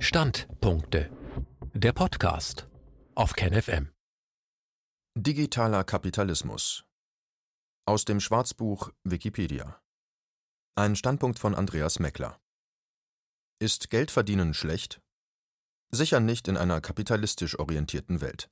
Standpunkte. Der Podcast auf KenFM. Digitaler Kapitalismus. Aus dem Schwarzbuch Wikipedia. Ein Standpunkt von Andreas Meckler. Ist Geldverdienen schlecht? Sicher nicht in einer kapitalistisch orientierten Welt.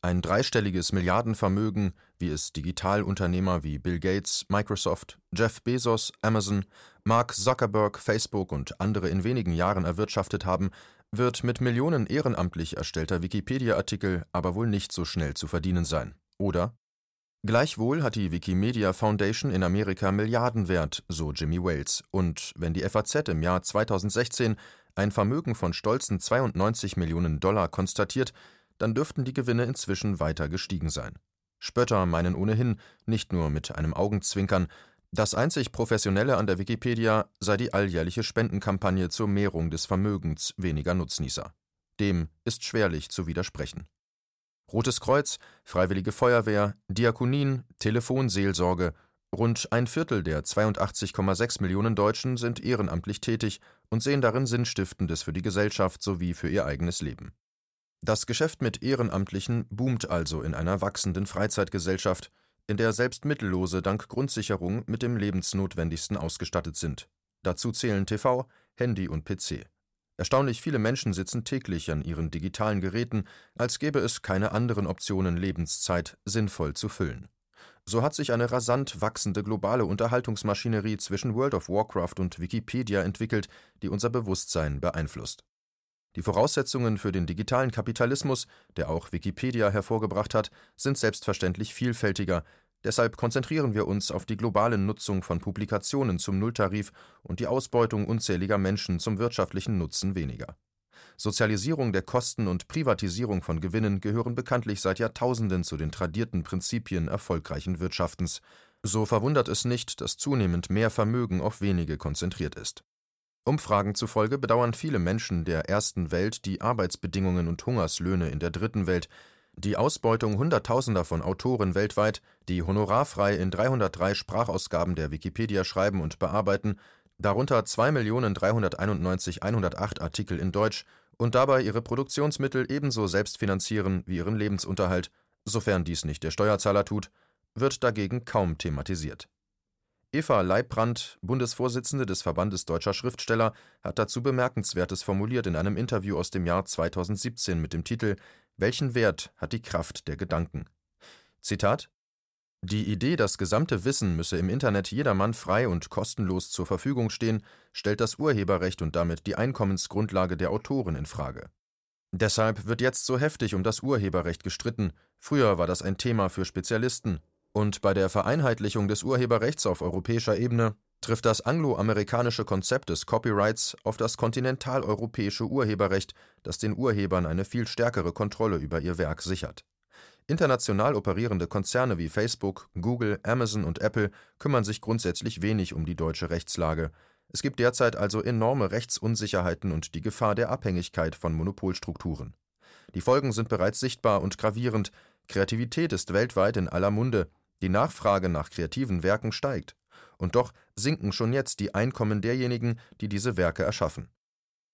Ein dreistelliges Milliardenvermögen, wie es Digitalunternehmer wie Bill Gates, Microsoft, Jeff Bezos, Amazon, Mark Zuckerberg, Facebook und andere in wenigen Jahren erwirtschaftet haben, wird mit Millionen ehrenamtlich erstellter Wikipedia-Artikel aber wohl nicht so schnell zu verdienen sein, oder? Gleichwohl hat die Wikimedia Foundation in Amerika Milliardenwert, so Jimmy Wales, und wenn die FAZ im Jahr 2016 ein Vermögen von stolzen 92 Millionen Dollar konstatiert, dann dürften die Gewinne inzwischen weiter gestiegen sein. Spötter meinen ohnehin, nicht nur mit einem Augenzwinkern, das einzig Professionelle an der Wikipedia sei die alljährliche Spendenkampagne zur Mehrung des Vermögens weniger Nutznießer. Dem ist schwerlich zu widersprechen. Rotes Kreuz, Freiwillige Feuerwehr, Diakonien, Telefonseelsorge, rund ein Viertel der 82,6 Millionen Deutschen sind ehrenamtlich tätig und sehen darin Sinnstiftendes für die Gesellschaft sowie für ihr eigenes Leben. Das Geschäft mit Ehrenamtlichen boomt also in einer wachsenden Freizeitgesellschaft, in der selbst Mittellose dank Grundsicherung mit dem Lebensnotwendigsten ausgestattet sind. Dazu zählen TV, Handy und PC. Erstaunlich viele Menschen sitzen täglich an ihren digitalen Geräten, als gäbe es keine anderen Optionen, Lebenszeit sinnvoll zu füllen. So hat sich eine rasant wachsende globale Unterhaltungsmaschinerie zwischen World of Warcraft und Wikipedia entwickelt, die unser Bewusstsein beeinflusst. Die Voraussetzungen für den digitalen Kapitalismus, der auch Wikipedia hervorgebracht hat, sind selbstverständlich vielfältiger, deshalb konzentrieren wir uns auf die globale Nutzung von Publikationen zum Nulltarif und die Ausbeutung unzähliger Menschen zum wirtschaftlichen Nutzen weniger. Sozialisierung der Kosten und Privatisierung von Gewinnen gehören bekanntlich seit Jahrtausenden zu den tradierten Prinzipien erfolgreichen Wirtschaftens. So verwundert es nicht, dass zunehmend mehr Vermögen auf wenige konzentriert ist. Umfragen zufolge bedauern viele Menschen der ersten Welt die Arbeitsbedingungen und Hungerslöhne in der dritten Welt, die Ausbeutung Hunderttausender von Autoren weltweit, die honorarfrei in 303 Sprachausgaben der Wikipedia schreiben und bearbeiten, darunter 2.391.108 Artikel in Deutsch und dabei ihre Produktionsmittel ebenso selbst finanzieren wie ihren Lebensunterhalt, sofern dies nicht der Steuerzahler tut, wird dagegen kaum thematisiert Eva Leibbrandt, Bundesvorsitzende des Verbandes Deutscher Schriftsteller, hat dazu Bemerkenswertes formuliert in einem Interview aus dem Jahr 2017 mit dem Titel Welchen Wert hat die Kraft der Gedanken? Zitat Die Idee, das gesamte Wissen müsse im Internet jedermann frei und kostenlos zur Verfügung stehen, stellt das Urheberrecht und damit die Einkommensgrundlage der Autoren in Frage. Deshalb wird jetzt so heftig um das Urheberrecht gestritten. Früher war das ein Thema für Spezialisten, und bei der Vereinheitlichung des Urheberrechts auf europäischer Ebene trifft das angloamerikanische Konzept des Copyrights auf das kontinentaleuropäische Urheberrecht, das den Urhebern eine viel stärkere Kontrolle über ihr Werk sichert. International operierende Konzerne wie Facebook, Google, Amazon und Apple kümmern sich grundsätzlich wenig um die deutsche Rechtslage. Es gibt derzeit also enorme Rechtsunsicherheiten und die Gefahr der Abhängigkeit von Monopolstrukturen. Die Folgen sind bereits sichtbar und gravierend. Kreativität ist weltweit in aller Munde, die Nachfrage nach kreativen Werken steigt, und doch sinken schon jetzt die Einkommen derjenigen, die diese Werke erschaffen.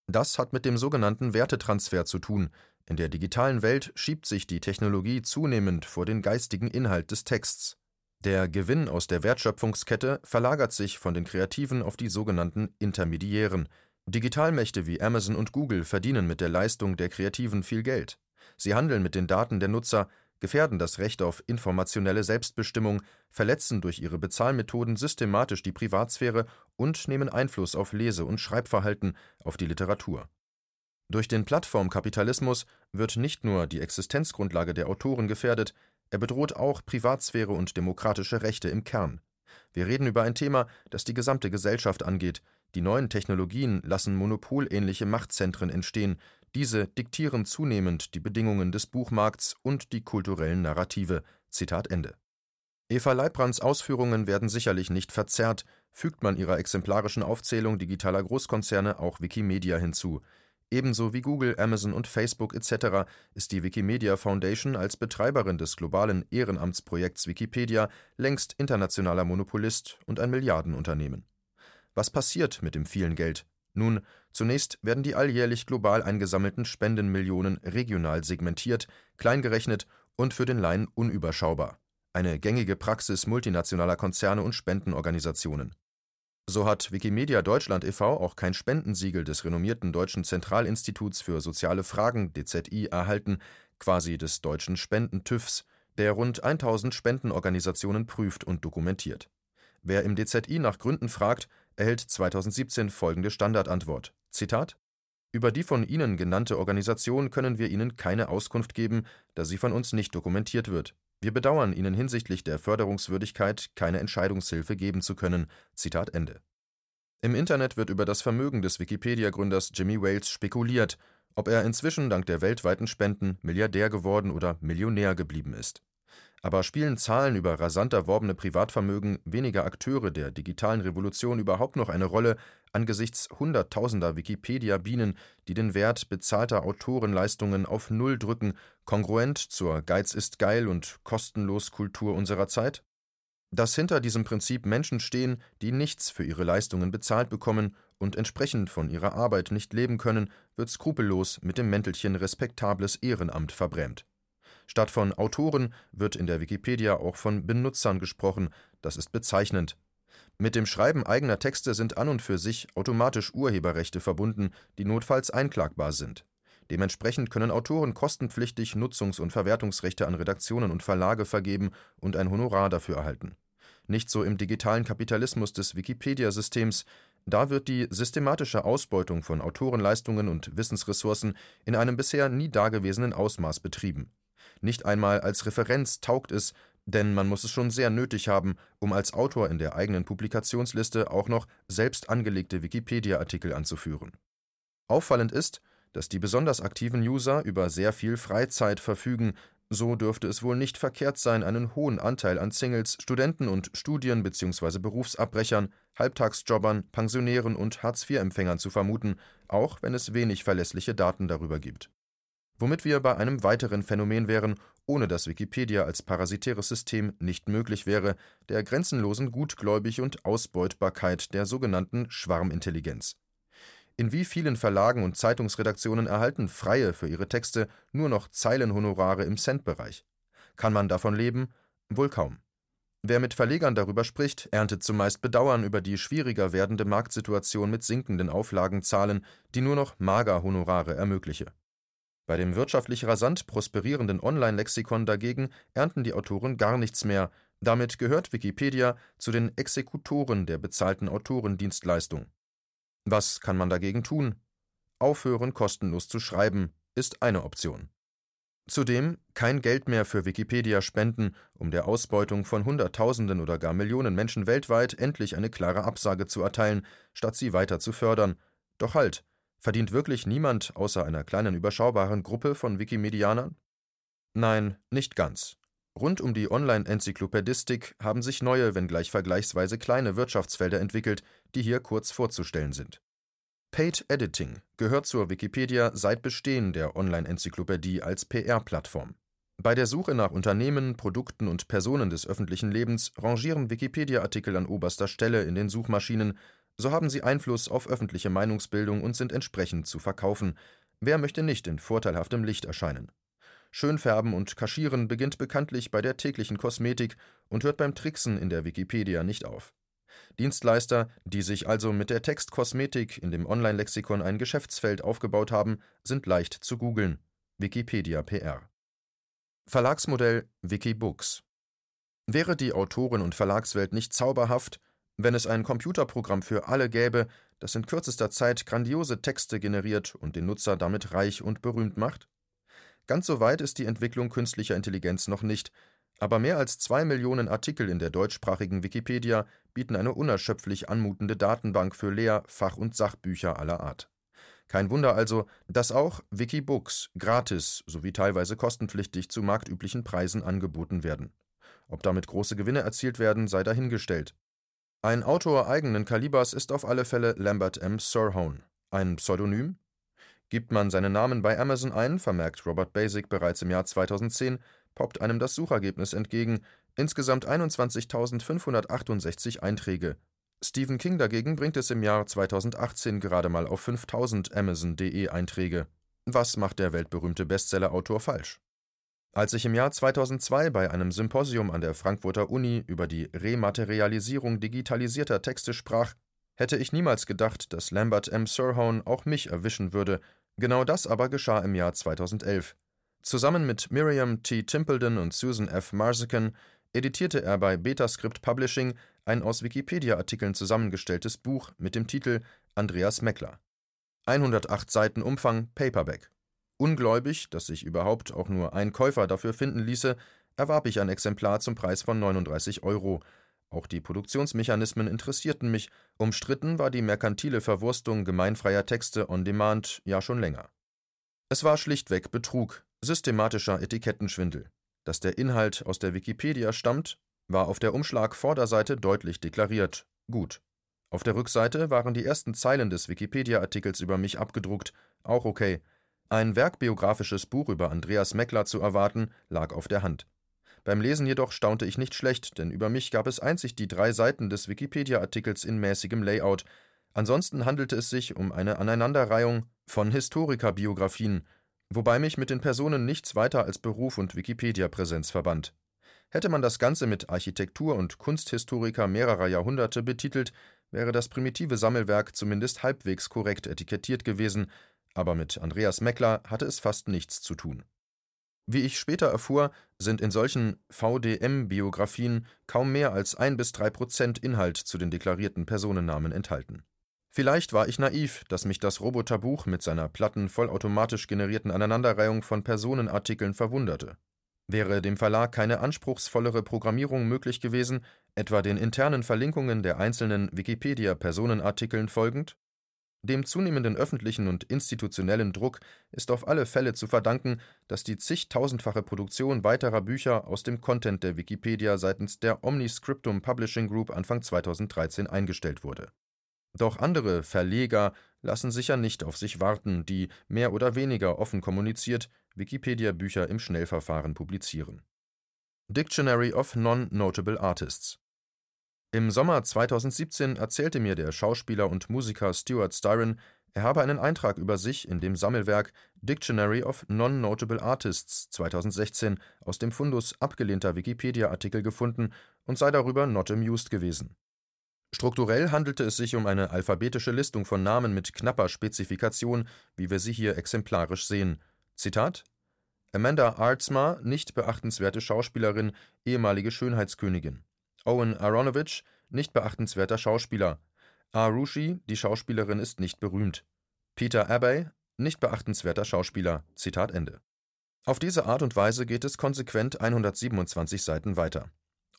Das hat mit dem sogenannten Wertetransfer zu tun. In der digitalen Welt schiebt sich die Technologie zunehmend vor den geistigen Inhalt des Texts. Der Gewinn aus der Wertschöpfungskette verlagert sich von den Kreativen auf die sogenannten Intermediären. Digitalmächte wie Amazon und Google verdienen mit der Leistung der Kreativen viel Geld. Sie handeln mit den Daten der Nutzer, gefährden das Recht auf informationelle Selbstbestimmung, verletzen durch ihre Bezahlmethoden systematisch die Privatsphäre und nehmen Einfluss auf Lese- und Schreibverhalten, auf die Literatur. Durch den Plattformkapitalismus wird nicht nur die Existenzgrundlage der Autoren gefährdet, er bedroht auch Privatsphäre und demokratische Rechte im Kern. Wir reden über ein Thema, das die gesamte Gesellschaft angeht. Die neuen Technologien lassen monopolähnliche Machtzentren entstehen, diese diktieren zunehmend die Bedingungen des Buchmarkts und die kulturellen Narrative. Zitat Ende. Eva Leibrands Ausführungen werden sicherlich nicht verzerrt, fügt man ihrer exemplarischen Aufzählung digitaler Großkonzerne auch Wikimedia hinzu. Ebenso wie Google, Amazon und Facebook etc. ist die Wikimedia Foundation als Betreiberin des globalen Ehrenamtsprojekts Wikipedia längst internationaler Monopolist und ein Milliardenunternehmen. Was passiert mit dem vielen Geld? Nun, zunächst werden die alljährlich global eingesammelten Spendenmillionen regional segmentiert, kleingerechnet und für den Laien unüberschaubar. Eine gängige Praxis multinationaler Konzerne und Spendenorganisationen. So hat Wikimedia Deutschland e.V. auch kein Spendensiegel des renommierten Deutschen Zentralinstituts für soziale Fragen DZI erhalten, quasi des deutschen Spenden-TÜVs, der rund 1000 Spendenorganisationen prüft und dokumentiert. Wer im DZI nach Gründen fragt, erhält 2017 folgende Standardantwort: Zitat über die von Ihnen genannte Organisation können wir Ihnen keine Auskunft geben, da sie von uns nicht dokumentiert wird. Wir bedauern, Ihnen hinsichtlich der Förderungswürdigkeit keine Entscheidungshilfe geben zu können. Zitat Ende. Im Internet wird über das Vermögen des Wikipedia-Gründers Jimmy Wales spekuliert, ob er inzwischen dank der weltweiten Spenden Milliardär geworden oder Millionär geblieben ist. Aber spielen Zahlen über rasant erworbene Privatvermögen weniger Akteure der digitalen Revolution überhaupt noch eine Rolle angesichts hunderttausender Wikipedia-Bienen, die den Wert bezahlter Autorenleistungen auf Null drücken, kongruent zur Geiz ist geil und kostenlos Kultur unserer Zeit? Dass hinter diesem Prinzip Menschen stehen, die nichts für ihre Leistungen bezahlt bekommen und entsprechend von ihrer Arbeit nicht leben können, wird skrupellos mit dem Mäntelchen respektables Ehrenamt verbrämt. Statt von Autoren wird in der Wikipedia auch von Benutzern gesprochen, das ist bezeichnend. Mit dem Schreiben eigener Texte sind an und für sich automatisch Urheberrechte verbunden, die notfalls einklagbar sind. Dementsprechend können Autoren kostenpflichtig Nutzungs- und Verwertungsrechte an Redaktionen und Verlage vergeben und ein Honorar dafür erhalten. Nicht so im digitalen Kapitalismus des Wikipedia-Systems, da wird die systematische Ausbeutung von Autorenleistungen und Wissensressourcen in einem bisher nie dagewesenen Ausmaß betrieben. Nicht einmal als Referenz taugt es, denn man muss es schon sehr nötig haben, um als Autor in der eigenen Publikationsliste auch noch selbst angelegte Wikipedia-Artikel anzuführen. Auffallend ist, dass die besonders aktiven User über sehr viel Freizeit verfügen, so dürfte es wohl nicht verkehrt sein, einen hohen Anteil an Singles, Studenten und Studien- bzw. Berufsabbrechern, Halbtagsjobbern, Pensionären und Hartz-IV-Empfängern zu vermuten, auch wenn es wenig verlässliche Daten darüber gibt womit wir bei einem weiteren Phänomen wären, ohne das Wikipedia als parasitäres System nicht möglich wäre, der grenzenlosen Gutgläubig und Ausbeutbarkeit der sogenannten Schwarmintelligenz. In wie vielen Verlagen und Zeitungsredaktionen erhalten Freie für ihre Texte nur noch Zeilenhonorare im Centbereich? Kann man davon leben? Wohl kaum. Wer mit Verlegern darüber spricht, erntet zumeist Bedauern über die schwieriger werdende Marktsituation mit sinkenden Auflagenzahlen, die nur noch Magerhonorare ermögliche. Bei dem wirtschaftlich rasant prosperierenden Online-Lexikon dagegen ernten die Autoren gar nichts mehr, damit gehört Wikipedia zu den Exekutoren der bezahlten Autorendienstleistung. Was kann man dagegen tun? Aufhören, kostenlos zu schreiben, ist eine Option. Zudem kein Geld mehr für Wikipedia spenden, um der Ausbeutung von Hunderttausenden oder gar Millionen Menschen weltweit endlich eine klare Absage zu erteilen, statt sie weiter zu fördern. Doch halt, Verdient wirklich niemand außer einer kleinen überschaubaren Gruppe von Wikimedianern? Nein, nicht ganz. Rund um die Online-Enzyklopädistik haben sich neue, wenngleich vergleichsweise kleine Wirtschaftsfelder entwickelt, die hier kurz vorzustellen sind. Paid Editing gehört zur Wikipedia seit Bestehen der Online-Enzyklopädie als PR-Plattform. Bei der Suche nach Unternehmen, Produkten und Personen des öffentlichen Lebens rangieren Wikipedia-Artikel an oberster Stelle in den Suchmaschinen, so haben sie Einfluss auf öffentliche Meinungsbildung und sind entsprechend zu verkaufen. Wer möchte nicht in vorteilhaftem Licht erscheinen? Schönfärben und Kaschieren beginnt bekanntlich bei der täglichen Kosmetik und hört beim Tricksen in der Wikipedia nicht auf. Dienstleister, die sich also mit der Textkosmetik in dem Online-Lexikon ein Geschäftsfeld aufgebaut haben, sind leicht zu googeln. Wikipedia PR. Verlagsmodell Wikibooks. Wäre die Autoren- und Verlagswelt nicht zauberhaft, wenn es ein Computerprogramm für alle gäbe, das in kürzester Zeit grandiose Texte generiert und den Nutzer damit reich und berühmt macht? Ganz so weit ist die Entwicklung künstlicher Intelligenz noch nicht, aber mehr als zwei Millionen Artikel in der deutschsprachigen Wikipedia bieten eine unerschöpflich anmutende Datenbank für Lehr-, Fach- und Sachbücher aller Art. Kein Wunder also, dass auch Wikibooks gratis sowie teilweise kostenpflichtig zu marktüblichen Preisen angeboten werden. Ob damit große Gewinne erzielt werden, sei dahingestellt. Ein Autor eigenen Kalibers ist auf alle Fälle Lambert M. Sirhone. Ein Pseudonym? Gibt man seinen Namen bei Amazon ein, vermerkt Robert Basic bereits im Jahr 2010, poppt einem das Suchergebnis entgegen, insgesamt 21.568 Einträge. Stephen King dagegen bringt es im Jahr 2018 gerade mal auf 5000 Amazon.de Einträge. Was macht der weltberühmte Bestsellerautor falsch? Als ich im Jahr 2002 bei einem Symposium an der Frankfurter Uni über die Rematerialisierung digitalisierter Texte sprach, hätte ich niemals gedacht, dass Lambert M. Sirhone auch mich erwischen würde. Genau das aber geschah im Jahr 2011. Zusammen mit Miriam T. Timpledon und Susan F. Marzican editierte er bei Betascript Publishing ein aus Wikipedia-Artikeln zusammengestelltes Buch mit dem Titel Andreas Meckler. 108 Seiten Umfang Paperback. Ungläubig, dass sich überhaupt auch nur ein Käufer dafür finden ließe, erwarb ich ein Exemplar zum Preis von 39 Euro. Auch die Produktionsmechanismen interessierten mich, umstritten war die merkantile Verwurstung gemeinfreier Texte on demand ja schon länger. Es war schlichtweg Betrug, systematischer Etikettenschwindel. Dass der Inhalt aus der Wikipedia stammt, war auf der Umschlagvorderseite deutlich deklariert. Gut. Auf der Rückseite waren die ersten Zeilen des Wikipedia-Artikels über mich abgedruckt. Auch okay. Ein werkbiografisches Buch über Andreas Meckler zu erwarten, lag auf der Hand. Beim Lesen jedoch staunte ich nicht schlecht, denn über mich gab es einzig die drei Seiten des Wikipedia-Artikels in mäßigem Layout. Ansonsten handelte es sich um eine Aneinanderreihung von Historikerbiografien, wobei mich mit den Personen nichts weiter als Beruf und Wikipedia-Präsenz verband. Hätte man das Ganze mit Architektur und Kunsthistoriker mehrerer Jahrhunderte betitelt, wäre das primitive Sammelwerk zumindest halbwegs korrekt etikettiert gewesen, aber mit Andreas Meckler hatte es fast nichts zu tun. Wie ich später erfuhr, sind in solchen VDM-Biografien kaum mehr als ein bis drei Prozent Inhalt zu den deklarierten Personennamen enthalten. Vielleicht war ich naiv, dass mich das Roboterbuch mit seiner platten, vollautomatisch generierten Aneinanderreihung von Personenartikeln verwunderte. Wäre dem Verlag keine anspruchsvollere Programmierung möglich gewesen, etwa den internen Verlinkungen der einzelnen Wikipedia-Personenartikeln folgend? Dem zunehmenden öffentlichen und institutionellen Druck ist auf alle Fälle zu verdanken, dass die zigtausendfache Produktion weiterer Bücher aus dem Content der Wikipedia seitens der Omniscriptum Publishing Group Anfang 2013 eingestellt wurde doch andere Verleger lassen sicher nicht auf sich warten, die mehr oder weniger offen kommuniziert Wikipedia-Bücher im Schnellverfahren publizieren. Dictionary of Non-Notable Artists Im Sommer 2017 erzählte mir der Schauspieler und Musiker Stuart Styron, er habe einen Eintrag über sich in dem Sammelwerk Dictionary of Non-Notable Artists 2016 aus dem Fundus abgelehnter Wikipedia-Artikel gefunden und sei darüber not amused gewesen Strukturell handelte es sich um eine alphabetische Listung von Namen mit knapper Spezifikation, wie wir sie hier exemplarisch sehen. Zitat: Amanda Aartsma, nicht beachtenswerte Schauspielerin, ehemalige Schönheitskönigin. Owen Aronovich, nicht beachtenswerter Schauspieler. Arushi, die Schauspielerin ist nicht berühmt. Peter Abbey, nicht beachtenswerter Schauspieler. Zitat Ende. Auf diese Art und Weise geht es konsequent 127 Seiten weiter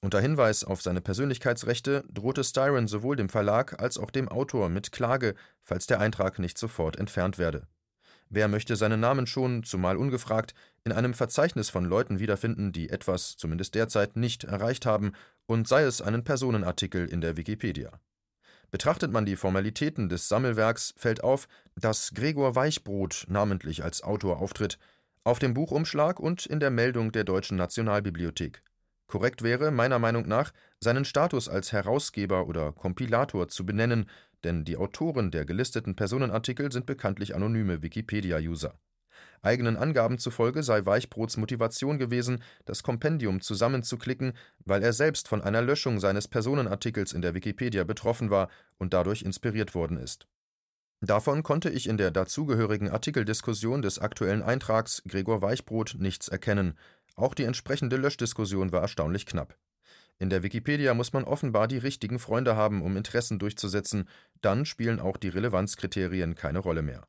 unter Hinweis auf seine Persönlichkeitsrechte drohte Styron sowohl dem Verlag als auch dem Autor mit Klage, falls der Eintrag nicht sofort entfernt werde. Wer möchte seinen Namen schon, zumal ungefragt, in einem Verzeichnis von Leuten wiederfinden, die etwas, zumindest derzeit, nicht erreicht haben, und sei es einen Personenartikel in der Wikipedia? Betrachtet man die Formalitäten des Sammelwerks, fällt auf, dass Gregor Weichbrot namentlich als Autor auftritt, auf dem Buchumschlag und in der Meldung der Deutschen Nationalbibliothek. Korrekt wäre, meiner Meinung nach, seinen Status als Herausgeber oder Kompilator zu benennen, denn die Autoren der gelisteten Personenartikel sind bekanntlich anonyme Wikipedia-User. Eigenen Angaben zufolge sei Weichbrots Motivation gewesen, das Kompendium zusammenzuklicken, weil er selbst von einer Löschung seines Personenartikels in der Wikipedia betroffen war und dadurch inspiriert worden ist. Davon konnte ich in der dazugehörigen Artikeldiskussion des aktuellen Eintrags Gregor Weichbrot nichts erkennen, auch die entsprechende Löschdiskussion war erstaunlich knapp. In der Wikipedia muss man offenbar die richtigen Freunde haben, um Interessen durchzusetzen, dann spielen auch die Relevanzkriterien keine Rolle mehr.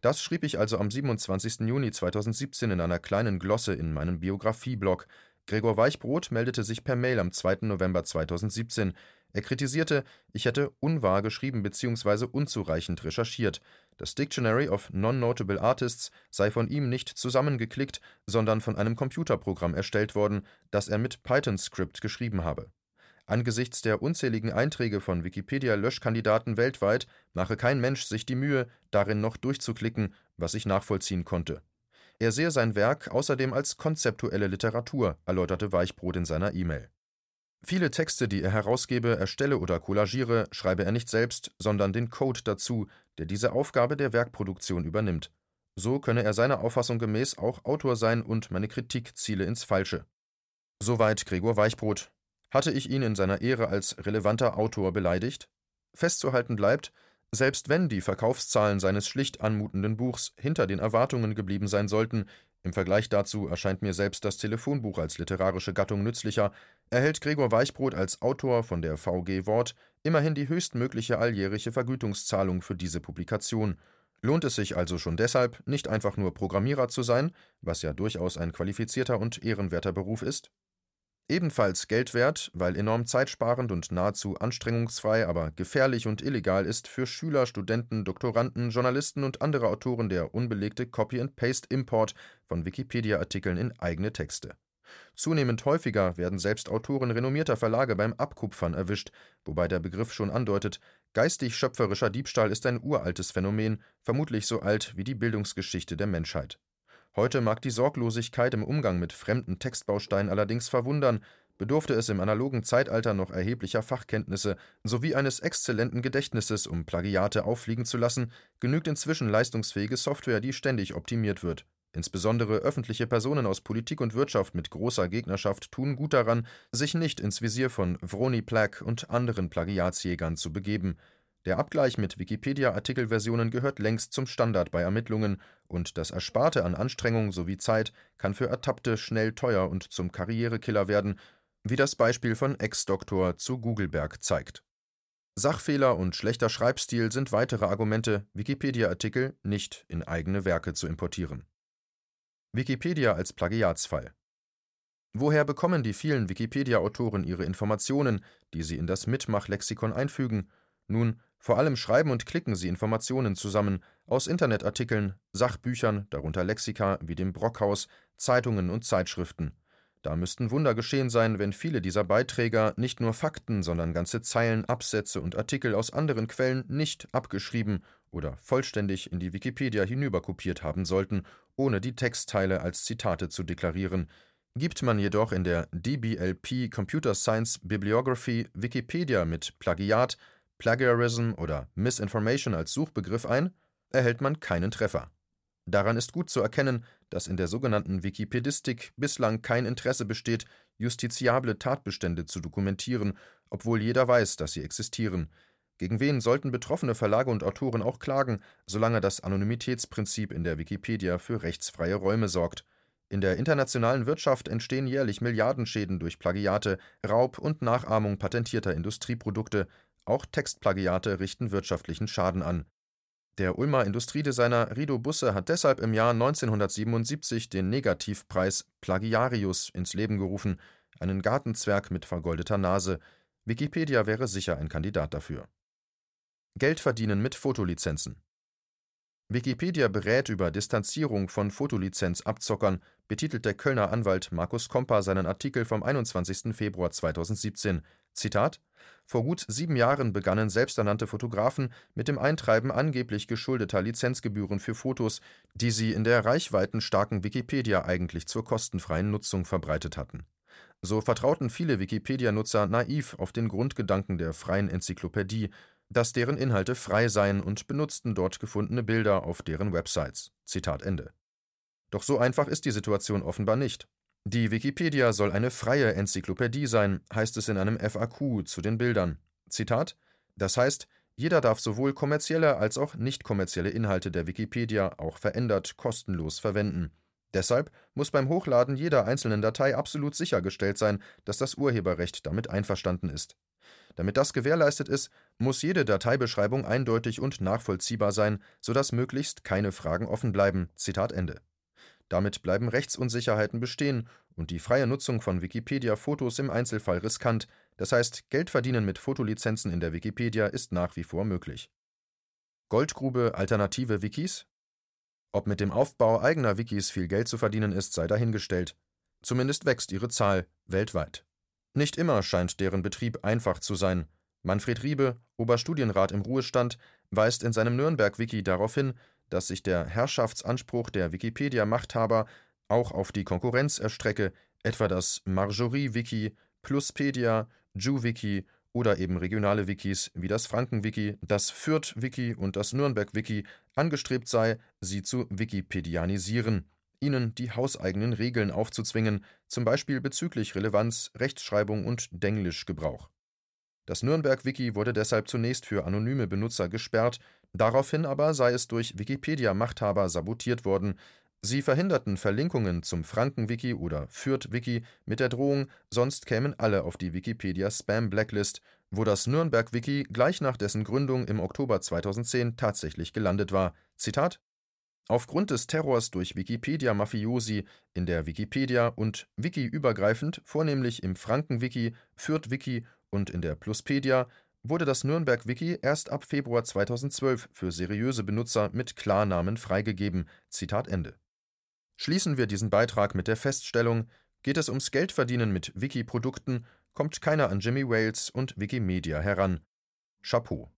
Das schrieb ich also am 27. Juni 2017 in einer kleinen Glosse in meinem Biografieblog. Gregor Weichbrot meldete sich per Mail am 2. November 2017. Er kritisierte, ich hätte unwahr geschrieben bzw. unzureichend recherchiert. Das Dictionary of Non-Notable Artists sei von ihm nicht zusammengeklickt, sondern von einem Computerprogramm erstellt worden, das er mit Python-Script geschrieben habe. Angesichts der unzähligen Einträge von Wikipedia-Löschkandidaten weltweit mache kein Mensch sich die Mühe, darin noch durchzuklicken, was ich nachvollziehen konnte. Er sehe sein Werk außerdem als konzeptuelle Literatur, erläuterte Weichbrot in seiner E-Mail Viele Texte, die er herausgebe, erstelle oder collagiere, schreibe er nicht selbst, sondern den Code dazu, der diese Aufgabe der Werkproduktion übernimmt. So könne er seiner Auffassung gemäß auch Autor sein und meine Kritik ziele ins Falsche. Soweit Gregor Weichbrot. Hatte ich ihn in seiner Ehre als relevanter Autor beleidigt? Festzuhalten bleibt, selbst wenn die Verkaufszahlen seines schlicht anmutenden Buchs hinter den Erwartungen geblieben sein sollten, im Vergleich dazu erscheint mir selbst das Telefonbuch als literarische Gattung nützlicher, erhält Gregor Weichbrot als Autor von der VG Wort immerhin die höchstmögliche alljährliche Vergütungszahlung für diese Publikation. Lohnt es sich also schon deshalb, nicht einfach nur Programmierer zu sein, was ja durchaus ein qualifizierter und ehrenwerter Beruf ist? Ebenfalls Geld wert, weil enorm zeitsparend und nahezu anstrengungsfrei, aber gefährlich und illegal ist für Schüler, Studenten, Doktoranden, Journalisten und andere Autoren der unbelegte Copy-and-Paste-Import von Wikipedia-Artikeln in eigene Texte. Zunehmend häufiger werden selbst Autoren renommierter Verlage beim Abkupfern erwischt, wobei der Begriff schon andeutet, geistig-schöpferischer Diebstahl ist ein uraltes Phänomen, vermutlich so alt wie die Bildungsgeschichte der Menschheit. Heute mag die Sorglosigkeit im Umgang mit fremden Textbausteinen allerdings verwundern, bedurfte es im analogen Zeitalter noch erheblicher Fachkenntnisse sowie eines exzellenten Gedächtnisses, um Plagiate auffliegen zu lassen, genügt inzwischen leistungsfähige Software, die ständig optimiert wird. Insbesondere öffentliche Personen aus Politik und Wirtschaft mit großer Gegnerschaft tun gut daran, sich nicht ins Visier von Vroni Plack und anderen Plagiatsjägern zu begeben. Der Abgleich mit Wikipedia-Artikelversionen gehört längst zum Standard bei Ermittlungen, und das Ersparte an Anstrengung sowie Zeit kann für Ertappte schnell teuer und zum Karrierekiller werden, wie das Beispiel von Ex-Doktor zu Gugelberg zeigt. Sachfehler und schlechter Schreibstil sind weitere Argumente, Wikipedia-Artikel nicht in eigene Werke zu importieren. Wikipedia als Plagiatsfall Woher bekommen die vielen Wikipedia-Autoren ihre Informationen, die sie in das Mitmach-Lexikon einfügen? Nun, vor allem schreiben und klicken sie Informationen zusammen aus Internetartikeln, Sachbüchern, darunter Lexika wie dem Brockhaus, Zeitungen und Zeitschriften. Da müssten Wunder geschehen sein, wenn viele dieser Beiträger nicht nur Fakten, sondern ganze Zeilen, Absätze und Artikel aus anderen Quellen nicht abgeschrieben oder vollständig in die Wikipedia hinüberkopiert haben sollten, ohne die Textteile als Zitate zu deklarieren. Gibt man jedoch in der DBLP Computer Science Bibliography Wikipedia mit Plagiat Plagiarism oder Misinformation als Suchbegriff ein, erhält man keinen Treffer. Daran ist gut zu erkennen, dass in der sogenannten Wikipedistik bislang kein Interesse besteht, justiziable Tatbestände zu dokumentieren, obwohl jeder weiß, dass sie existieren. Gegen wen sollten betroffene Verlage und Autoren auch klagen, solange das Anonymitätsprinzip in der Wikipedia für rechtsfreie Räume sorgt? In der internationalen Wirtschaft entstehen jährlich Milliardenschäden durch Plagiate, Raub und Nachahmung patentierter Industrieprodukte, auch Textplagiate richten wirtschaftlichen Schaden an. Der Ulmer Industriedesigner Rido Busse hat deshalb im Jahr 1977 den Negativpreis Plagiarius ins Leben gerufen, einen Gartenzwerg mit vergoldeter Nase. Wikipedia wäre sicher ein Kandidat dafür. Geld verdienen mit Fotolizenzen. Wikipedia berät über Distanzierung von Fotolizenzabzockern, betitelt der Kölner Anwalt Markus Kompa seinen Artikel vom 21. Februar 2017. Zitat: Vor gut sieben Jahren begannen selbsternannte Fotografen mit dem Eintreiben angeblich geschuldeter Lizenzgebühren für Fotos, die sie in der reichweitenstarken Wikipedia eigentlich zur kostenfreien Nutzung verbreitet hatten. So vertrauten viele Wikipedia-Nutzer naiv auf den Grundgedanken der freien Enzyklopädie dass deren Inhalte frei seien und benutzten dort gefundene Bilder auf deren Websites. Zitat Ende. Doch so einfach ist die Situation offenbar nicht. Die Wikipedia soll eine freie Enzyklopädie sein, heißt es in einem FAQ zu den Bildern. Zitat: Das heißt, jeder darf sowohl kommerzielle als auch nicht kommerzielle Inhalte der Wikipedia auch verändert kostenlos verwenden. Deshalb muss beim Hochladen jeder einzelnen Datei absolut sichergestellt sein, dass das Urheberrecht damit einverstanden ist. Damit das gewährleistet ist, muss jede Dateibeschreibung eindeutig und nachvollziehbar sein, sodass möglichst keine Fragen offen bleiben. Zitat Ende. Damit bleiben Rechtsunsicherheiten bestehen und die freie Nutzung von Wikipedia-Fotos im Einzelfall riskant, das heißt, Geld verdienen mit Fotolizenzen in der Wikipedia ist nach wie vor möglich. Goldgrube alternative Wikis? Ob mit dem Aufbau eigener Wikis viel Geld zu verdienen ist, sei dahingestellt. Zumindest wächst ihre Zahl weltweit. Nicht immer scheint deren Betrieb einfach zu sein. Manfred Riebe, Oberstudienrat im Ruhestand, weist in seinem Nürnberg-Wiki darauf hin, dass sich der Herrschaftsanspruch der Wikipedia-Machthaber auch auf die Konkurrenz erstrecke, etwa das Marjorie-Wiki Pluspedia, JuWiki oder eben regionale Wikis wie das Frankenwiki, das Fürth-Wiki und das Nürnberg-Wiki angestrebt sei, sie zu wikipedianisieren, ihnen die hauseigenen Regeln aufzuzwingen, zum Beispiel bezüglich Relevanz, Rechtschreibung und Denglischgebrauch. Das Nürnberg-Wiki wurde deshalb zunächst für anonyme Benutzer gesperrt, daraufhin aber sei es durch Wikipedia-Machthaber sabotiert worden, sie verhinderten Verlinkungen zum Franken-Wiki oder Fürth-Wiki mit der Drohung, sonst kämen alle auf die Wikipedia-Spam-Blacklist, wo das Nürnberg-Wiki gleich nach dessen Gründung im Oktober 2010 tatsächlich gelandet war. Zitat Aufgrund des Terrors durch Wikipedia-Mafiosi in der Wikipedia und Wiki-übergreifend, vornehmlich im Franken-Wiki, Fürth-Wiki und in der Pluspedia, wurde das Nürnberg-Wiki erst ab Februar 2012 für seriöse Benutzer mit Klarnamen freigegeben. Zitat Ende. Schließen wir diesen Beitrag mit der Feststellung: Geht es ums Geldverdienen mit Wiki-Produkten, kommt keiner an Jimmy Wales und Wikimedia heran. Chapeau.